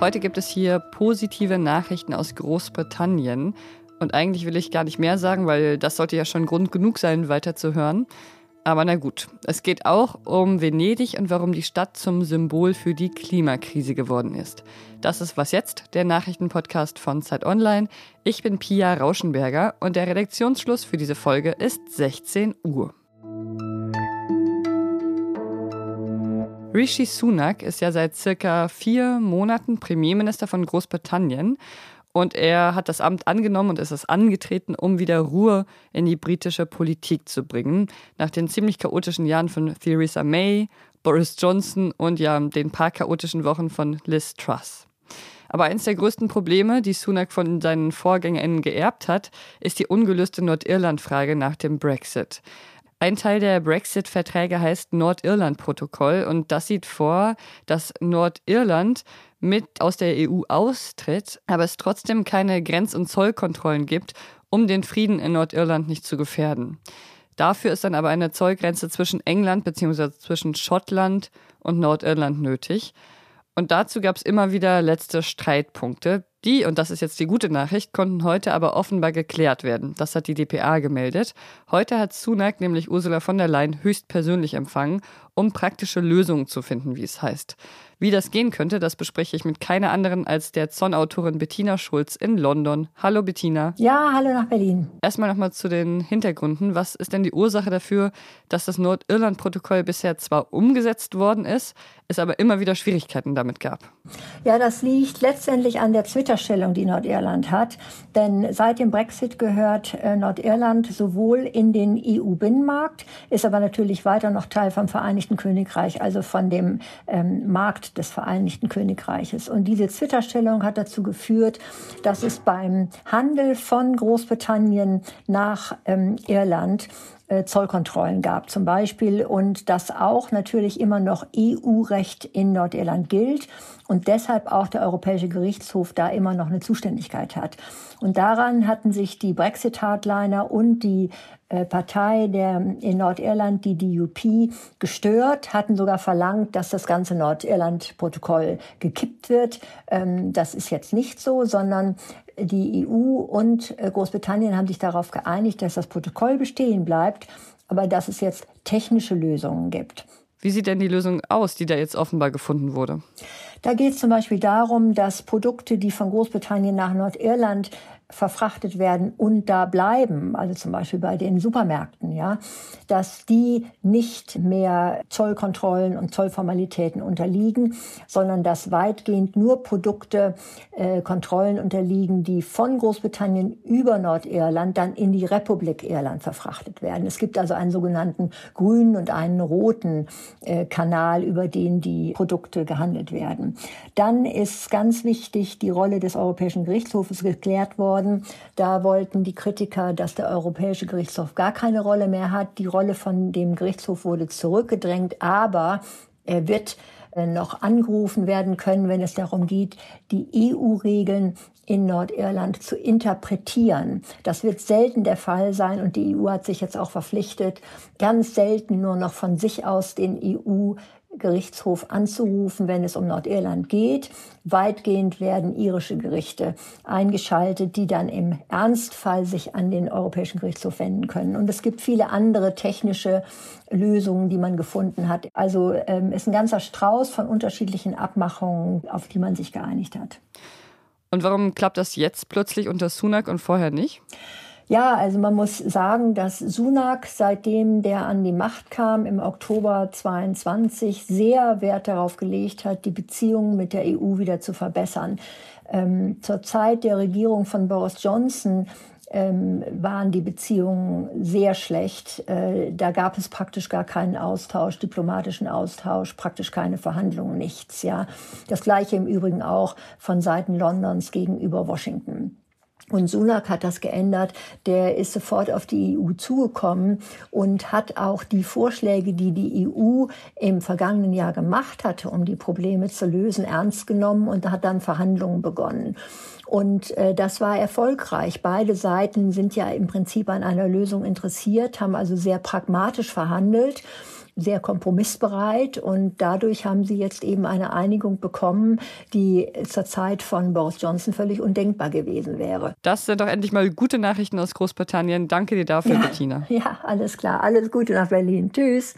Heute gibt es hier positive Nachrichten aus Großbritannien. Und eigentlich will ich gar nicht mehr sagen, weil das sollte ja schon Grund genug sein, weiterzuhören. Aber na gut, es geht auch um Venedig und warum die Stadt zum Symbol für die Klimakrise geworden ist. Das ist Was jetzt, der Nachrichtenpodcast von Zeit Online. Ich bin Pia Rauschenberger und der Redaktionsschluss für diese Folge ist 16 Uhr. Rishi Sunak ist ja seit circa vier Monaten Premierminister von Großbritannien und er hat das Amt angenommen und ist es angetreten, um wieder Ruhe in die britische Politik zu bringen. Nach den ziemlich chaotischen Jahren von Theresa May, Boris Johnson und ja den paar chaotischen Wochen von Liz Truss. Aber eines der größten Probleme, die Sunak von seinen VorgängerInnen geerbt hat, ist die ungelöste Nordirland-Frage nach dem Brexit. Ein Teil der Brexit-Verträge heißt Nordirland-Protokoll und das sieht vor, dass Nordirland mit aus der EU austritt, aber es trotzdem keine Grenz- und Zollkontrollen gibt, um den Frieden in Nordirland nicht zu gefährden. Dafür ist dann aber eine Zollgrenze zwischen England bzw. zwischen Schottland und Nordirland nötig. Und dazu gab es immer wieder letzte Streitpunkte. Die, und das ist jetzt die gute Nachricht, konnten heute aber offenbar geklärt werden. Das hat die DPA gemeldet. Heute hat Sunak nämlich Ursula von der Leyen höchstpersönlich empfangen, um praktische Lösungen zu finden, wie es heißt. Wie das gehen könnte, das bespreche ich mit keiner anderen als der Zonn-Autorin Bettina Schulz in London. Hallo Bettina. Ja, hallo nach Berlin. Erstmal nochmal zu den Hintergründen. Was ist denn die Ursache dafür, dass das Nordirland-Protokoll bisher zwar umgesetzt worden ist, es aber immer wieder Schwierigkeiten damit gab? Ja, das liegt letztendlich an der Zwitterstellung, die Nordirland hat. Denn seit dem Brexit gehört äh, Nordirland sowohl in den EU-Binnenmarkt, ist aber natürlich weiter noch Teil vom Vereinigten Königreich, also von dem ähm, Markt des Vereinigten Königreiches. Und diese Zwitterstellung hat dazu geführt, dass es beim Handel von Großbritannien nach ähm, Irland Zollkontrollen gab zum Beispiel und dass auch natürlich immer noch EU-Recht in Nordirland gilt und deshalb auch der Europäische Gerichtshof da immer noch eine Zuständigkeit hat. Und daran hatten sich die Brexit-Hardliner und die äh, Partei der in Nordirland, die DUP, gestört, hatten sogar verlangt, dass das ganze Nordirland-Protokoll gekippt wird. Ähm, das ist jetzt nicht so, sondern die EU und äh, Großbritannien haben sich darauf geeinigt, dass das Protokoll bestehen bleibt, aber dass es jetzt technische Lösungen gibt. Wie sieht denn die Lösung aus, die da jetzt offenbar gefunden wurde? Da geht es zum Beispiel darum, dass Produkte, die von Großbritannien nach Nordirland verfrachtet werden und da bleiben, also zum Beispiel bei den Supermärkten, ja, dass die nicht mehr Zollkontrollen und Zollformalitäten unterliegen, sondern dass weitgehend nur Produkte äh, Kontrollen unterliegen, die von Großbritannien über Nordirland dann in die Republik Irland verfrachtet werden. Es gibt also einen sogenannten grünen und einen roten äh, Kanal, über den die Produkte gehandelt werden. Dann ist ganz wichtig die Rolle des Europäischen Gerichtshofes geklärt worden worden. Da wollten die Kritiker, dass der Europäische Gerichtshof gar keine Rolle mehr hat. Die Rolle von dem Gerichtshof wurde zurückgedrängt, aber er wird äh, noch angerufen werden können, wenn es darum geht, die EU-Regeln in Nordirland zu interpretieren. Das wird selten der Fall sein und die EU hat sich jetzt auch verpflichtet, ganz selten nur noch von sich aus den EU Gerichtshof anzurufen, wenn es um Nordirland geht. Weitgehend werden irische Gerichte eingeschaltet, die dann im Ernstfall sich an den Europäischen Gerichtshof wenden können. Und es gibt viele andere technische Lösungen, die man gefunden hat. Also ähm, ist ein ganzer Strauß von unterschiedlichen Abmachungen, auf die man sich geeinigt hat. Und warum klappt das jetzt plötzlich unter Sunak und vorher nicht? Ja, also man muss sagen, dass Sunak, seitdem der an die Macht kam im Oktober 22, sehr Wert darauf gelegt hat, die Beziehungen mit der EU wieder zu verbessern. Ähm, zur Zeit der Regierung von Boris Johnson ähm, waren die Beziehungen sehr schlecht. Äh, da gab es praktisch gar keinen Austausch, diplomatischen Austausch, praktisch keine Verhandlungen, nichts. Ja, das gleiche im Übrigen auch von Seiten Londons gegenüber Washington. Und Sunak hat das geändert. Der ist sofort auf die EU zugekommen und hat auch die Vorschläge, die die EU im vergangenen Jahr gemacht hatte, um die Probleme zu lösen, ernst genommen und hat dann Verhandlungen begonnen. Und äh, das war erfolgreich. Beide Seiten sind ja im Prinzip an einer Lösung interessiert, haben also sehr pragmatisch verhandelt. Sehr kompromissbereit und dadurch haben sie jetzt eben eine Einigung bekommen, die zur Zeit von Boris Johnson völlig undenkbar gewesen wäre. Das sind doch endlich mal gute Nachrichten aus Großbritannien. Danke dir dafür, ja, Bettina. Ja, alles klar. Alles Gute nach Berlin. Tschüss.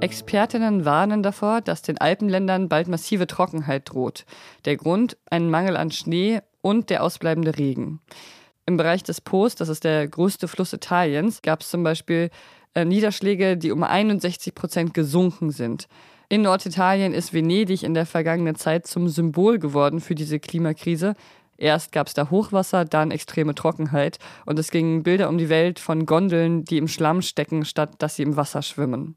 Expertinnen warnen davor, dass den Alpenländern bald massive Trockenheit droht. Der Grund ein Mangel an Schnee und der ausbleibende Regen. Im Bereich des Po's, das ist der größte Fluss Italiens, gab es zum Beispiel Niederschläge, die um 61 Prozent gesunken sind. In Norditalien ist Venedig in der vergangenen Zeit zum Symbol geworden für diese Klimakrise. Erst gab es da Hochwasser, dann extreme Trockenheit und es gingen Bilder um die Welt von Gondeln, die im Schlamm stecken, statt dass sie im Wasser schwimmen.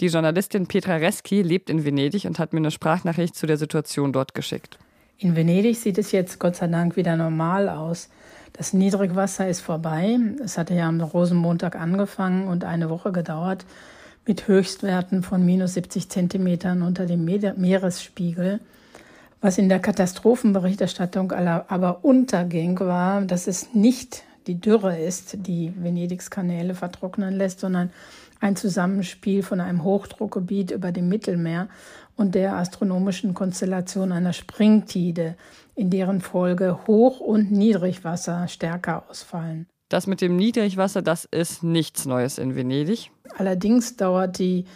Die Journalistin Petra Reski lebt in Venedig und hat mir eine Sprachnachricht zu der Situation dort geschickt. In Venedig sieht es jetzt Gott sei Dank wieder normal aus. Das Niedrigwasser ist vorbei. Es hatte ja am Rosenmontag angefangen und eine Woche gedauert mit Höchstwerten von minus 70 Zentimetern unter dem Meeresspiegel. Was in der Katastrophenberichterstattung aber unterging, war, dass es nicht die Dürre ist, die Venedigs Kanäle vertrocknen lässt, sondern ein Zusammenspiel von einem Hochdruckgebiet über dem Mittelmeer und der astronomischen Konstellation einer Springtide, in deren Folge Hoch- und Niedrigwasser stärker ausfallen. Das mit dem Niedrigwasser, das ist nichts Neues in Venedig. Allerdings dauert die,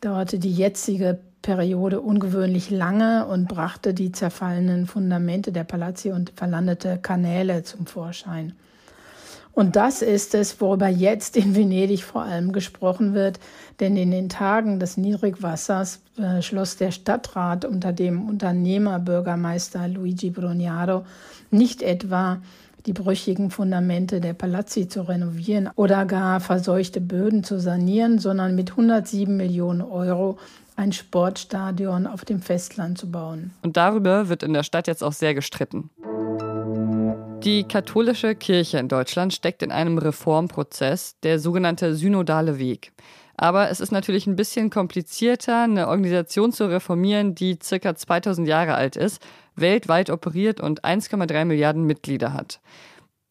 dauerte die jetzige Periode ungewöhnlich lange und brachte die zerfallenen Fundamente der Palazzi und verlandete Kanäle zum Vorschein. Und das ist es, worüber jetzt in Venedig vor allem gesprochen wird, denn in den Tagen des Niedrigwassers äh, schloss der Stadtrat unter dem Unternehmerbürgermeister Luigi Brugnaro nicht etwa die brüchigen Fundamente der Palazzi zu renovieren oder gar verseuchte Böden zu sanieren, sondern mit 107 Millionen Euro ein Sportstadion auf dem Festland zu bauen. Und darüber wird in der Stadt jetzt auch sehr gestritten. Die katholische Kirche in Deutschland steckt in einem Reformprozess, der sogenannte synodale Weg. Aber es ist natürlich ein bisschen komplizierter, eine Organisation zu reformieren, die circa 2000 Jahre alt ist, weltweit operiert und 1,3 Milliarden Mitglieder hat.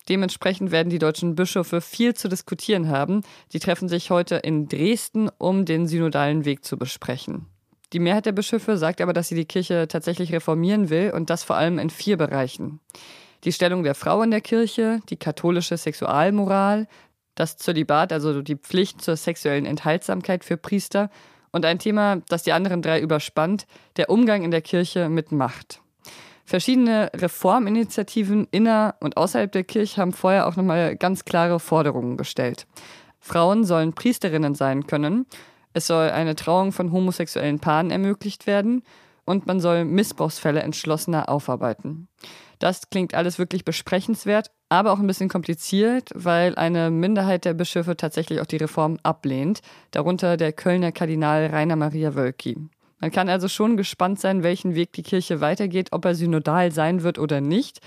Dementsprechend werden die deutschen Bischöfe viel zu diskutieren haben. Die treffen sich heute in Dresden, um den synodalen Weg zu besprechen. Die Mehrheit der Bischöfe sagt aber, dass sie die Kirche tatsächlich reformieren will und das vor allem in vier Bereichen die Stellung der Frau in der Kirche, die katholische Sexualmoral, das Zölibat, also die Pflicht zur sexuellen Enthaltsamkeit für Priester und ein Thema, das die anderen drei überspannt, der Umgang in der Kirche mit Macht. Verschiedene Reforminitiativen inner und außerhalb der Kirche haben vorher auch nochmal ganz klare Forderungen gestellt. Frauen sollen Priesterinnen sein können, es soll eine Trauung von homosexuellen Paaren ermöglicht werden und man soll Missbrauchsfälle entschlossener aufarbeiten. Das klingt alles wirklich besprechenswert, aber auch ein bisschen kompliziert, weil eine Minderheit der Bischöfe tatsächlich auch die Reform ablehnt, darunter der Kölner Kardinal Rainer Maria Wölki. Man kann also schon gespannt sein, welchen Weg die Kirche weitergeht, ob er synodal sein wird oder nicht.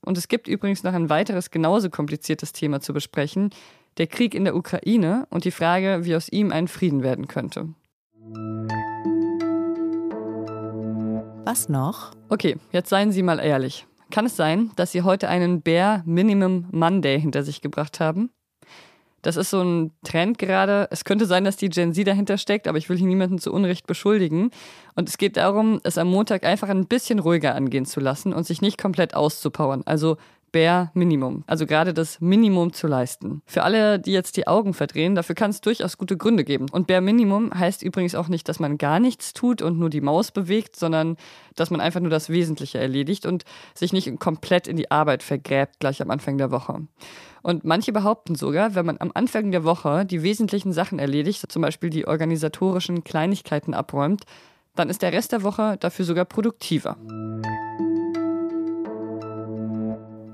Und es gibt übrigens noch ein weiteres genauso kompliziertes Thema zu besprechen, der Krieg in der Ukraine und die Frage, wie aus ihm ein Frieden werden könnte. Was noch? Okay, jetzt seien Sie mal ehrlich. Kann es sein, dass Sie heute einen Bare Minimum Monday hinter sich gebracht haben? Das ist so ein Trend gerade. Es könnte sein, dass die Gen Z dahinter steckt, aber ich will hier niemanden zu Unrecht beschuldigen. Und es geht darum, es am Montag einfach ein bisschen ruhiger angehen zu lassen und sich nicht komplett auszupowern. Also Bare Minimum, also gerade das Minimum zu leisten. Für alle, die jetzt die Augen verdrehen, dafür kann es durchaus gute Gründe geben. Und Bare Minimum heißt übrigens auch nicht, dass man gar nichts tut und nur die Maus bewegt, sondern dass man einfach nur das Wesentliche erledigt und sich nicht komplett in die Arbeit vergräbt gleich am Anfang der Woche. Und manche behaupten sogar, wenn man am Anfang der Woche die wesentlichen Sachen erledigt, zum Beispiel die organisatorischen Kleinigkeiten abräumt, dann ist der Rest der Woche dafür sogar produktiver.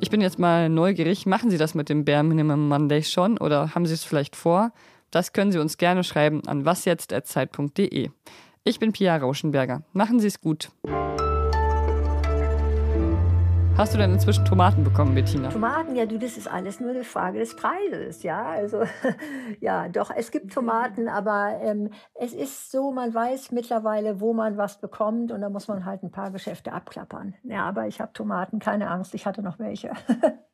Ich bin jetzt mal neugierig. Machen Sie das mit dem Bare Minimum Monday schon oder haben Sie es vielleicht vor? Das können Sie uns gerne schreiben an wasjetzt.zeit.de. Ich bin Pia Rauschenberger. Machen Sie es gut. Hast du denn inzwischen Tomaten bekommen, Bettina? Tomaten, ja, du, das ist alles nur eine Frage des Preises, ja. Also, ja, doch, es gibt Tomaten, aber ähm, es ist so, man weiß mittlerweile, wo man was bekommt und da muss man halt ein paar Geschäfte abklappern. Ja, aber ich habe Tomaten, keine Angst, ich hatte noch welche.